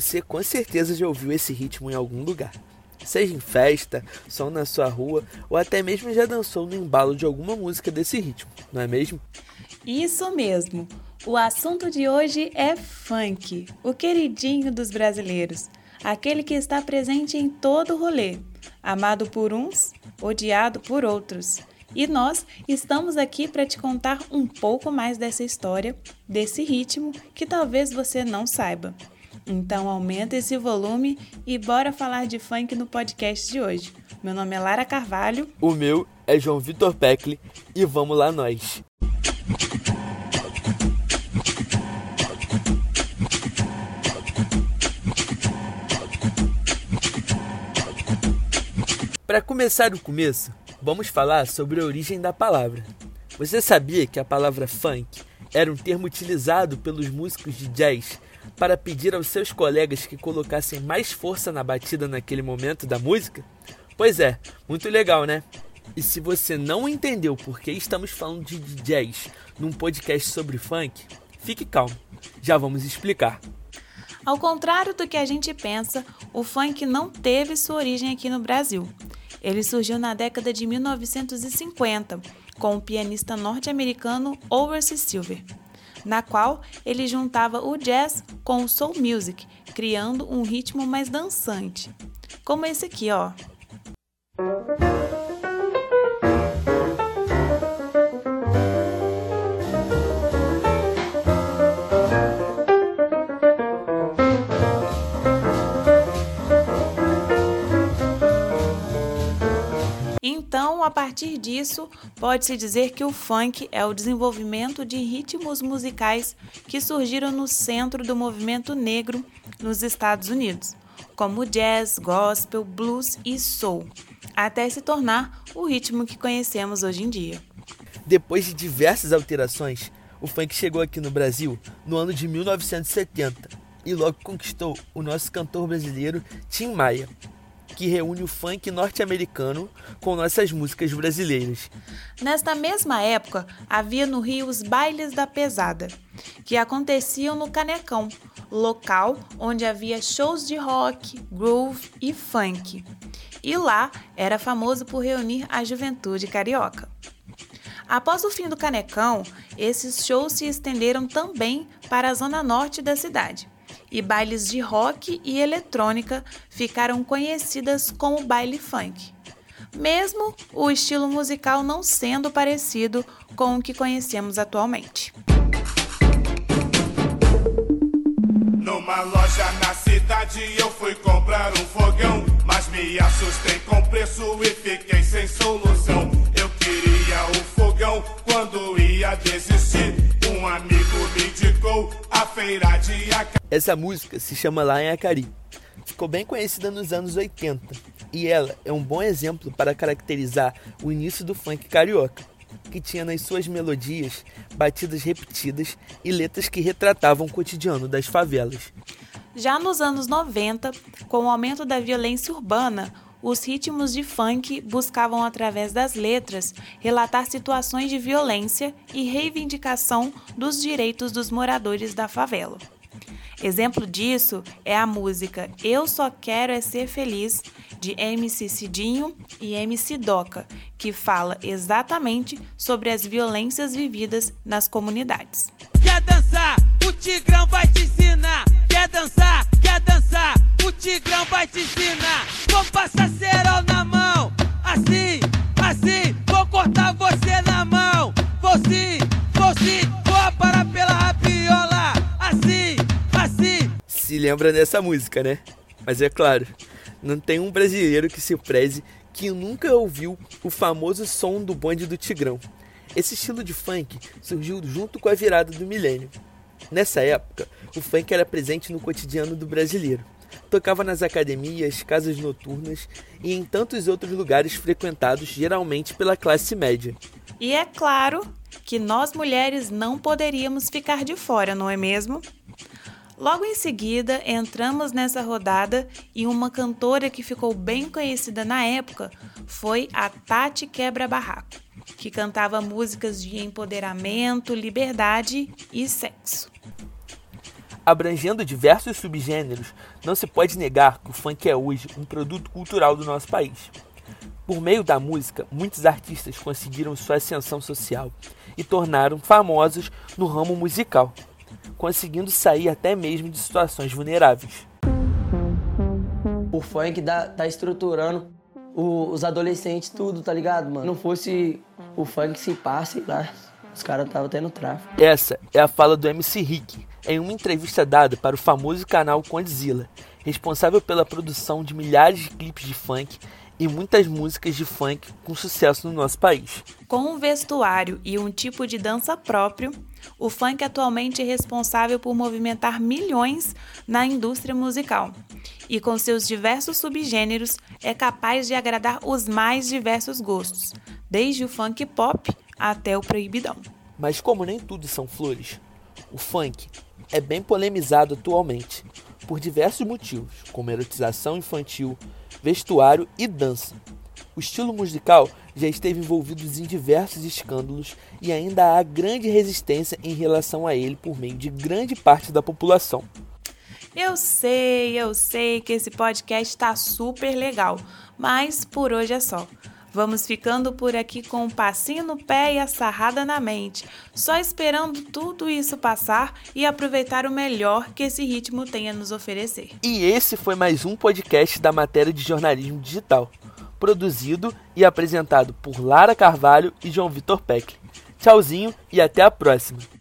você com certeza já ouviu esse ritmo em algum lugar. Seja em festa, som na sua rua ou até mesmo já dançou no embalo de alguma música desse ritmo, não é mesmo? Isso mesmo! O assunto de hoje é funk, o queridinho dos brasileiros, aquele que está presente em todo o rolê, amado por uns, odiado por outros. E nós estamos aqui para te contar um pouco mais dessa história, desse ritmo que talvez você não saiba. Então aumenta esse volume e bora falar de funk no podcast de hoje. Meu nome é Lara Carvalho. O meu é João Vitor Peckli e vamos lá nós. Para começar o começo, vamos falar sobre a origem da palavra. Você sabia que a palavra funk era um termo utilizado pelos músicos de jazz para pedir aos seus colegas que colocassem mais força na batida naquele momento da música? Pois é, muito legal, né? E se você não entendeu por que estamos falando de jazz num podcast sobre funk, fique calmo, já vamos explicar. Ao contrário do que a gente pensa, o funk não teve sua origem aqui no Brasil. Ele surgiu na década de 1950 com o pianista norte-americano Overse Silver na qual ele juntava o jazz com o soul music, criando um ritmo mais dançante. Como esse aqui, ó. Então, a partir disso, pode-se dizer que o funk é o desenvolvimento de ritmos musicais que surgiram no centro do movimento negro nos Estados Unidos, como jazz, gospel, blues e soul, até se tornar o ritmo que conhecemos hoje em dia. Depois de diversas alterações, o funk chegou aqui no Brasil no ano de 1970 e logo conquistou o nosso cantor brasileiro Tim Maia, que reúne o funk norte-americano com nossas músicas brasileiras. Nesta mesma época, havia no Rio os bailes da pesada, que aconteciam no Canecão, local onde havia shows de rock, groove e funk. E lá era famoso por reunir a juventude carioca. Após o fim do Canecão, esses shows se estenderam também para a zona norte da cidade e bailes de rock e eletrônica ficaram conhecidas como baile funk. Mesmo o estilo musical não sendo parecido com o que conhecemos atualmente. Numa loja na cidade eu fui comprar um fogão, mas me assustei com o preço e fiquei sem solução. Essa música se chama Lá em Acari. Ficou bem conhecida nos anos 80 e ela é um bom exemplo para caracterizar o início do funk carioca, que tinha nas suas melodias batidas repetidas e letras que retratavam o cotidiano das favelas. Já nos anos 90, com o aumento da violência urbana, os ritmos de funk buscavam, através das letras, relatar situações de violência e reivindicação dos direitos dos moradores da favela. Exemplo disso é a música Eu Só Quero É Ser Feliz, de MC Cidinho e MC Doca, que fala exatamente sobre as violências vividas nas comunidades. Quer dançar? O Tigrão vai te ensinar. Quer dançar? Quer dançar? O Tigrão vai te ensinar. Vou passar cerol na mão. Assim, assim. Vou cortar você na mão. Vou sim, vou sim. Lembra dessa música, né? Mas é claro, não tem um brasileiro que se preze que nunca ouviu o famoso som do bonde do Tigrão. Esse estilo de funk surgiu junto com a virada do milênio. Nessa época, o funk era presente no cotidiano do brasileiro. Tocava nas academias, casas noturnas e em tantos outros lugares frequentados geralmente pela classe média. E é claro que nós mulheres não poderíamos ficar de fora, não é mesmo? Logo em seguida, entramos nessa rodada e uma cantora que ficou bem conhecida na época foi a Tati Quebra Barraco, que cantava músicas de empoderamento, liberdade e sexo. Abrangendo diversos subgêneros, não se pode negar que o funk é hoje um produto cultural do nosso país. Por meio da música, muitos artistas conseguiram sua ascensão social e tornaram famosos no ramo musical, conseguindo sair até mesmo de situações vulneráveis. O funk dá, tá estruturando o, os adolescentes tudo, tá ligado, mano? Não fosse o funk se passe lá, os caras estavam tendo tráfico. Essa é a fala do MC Rick em uma entrevista dada para o famoso canal Condzilla, responsável pela produção de milhares de clipes de funk e muitas músicas de funk com sucesso no nosso país. Com um vestuário e um tipo de dança próprio, o funk atualmente é responsável por movimentar milhões na indústria musical. E com seus diversos subgêneros, é capaz de agradar os mais diversos gostos, desde o funk pop até o proibidão. Mas como nem tudo são flores, o funk é bem polemizado atualmente, por diversos motivos, como erotização infantil, vestuário e dança. O estilo musical já esteve envolvido em diversos escândalos e ainda há grande resistência em relação a ele por meio de grande parte da população. Eu sei, eu sei que esse podcast está super legal, mas por hoje é só. Vamos ficando por aqui com um passinho no pé e a sarrada na mente, só esperando tudo isso passar e aproveitar o melhor que esse ritmo tem a nos oferecer. E esse foi mais um podcast da matéria de jornalismo digital, produzido e apresentado por Lara Carvalho e João Vitor Peck. Tchauzinho e até a próxima!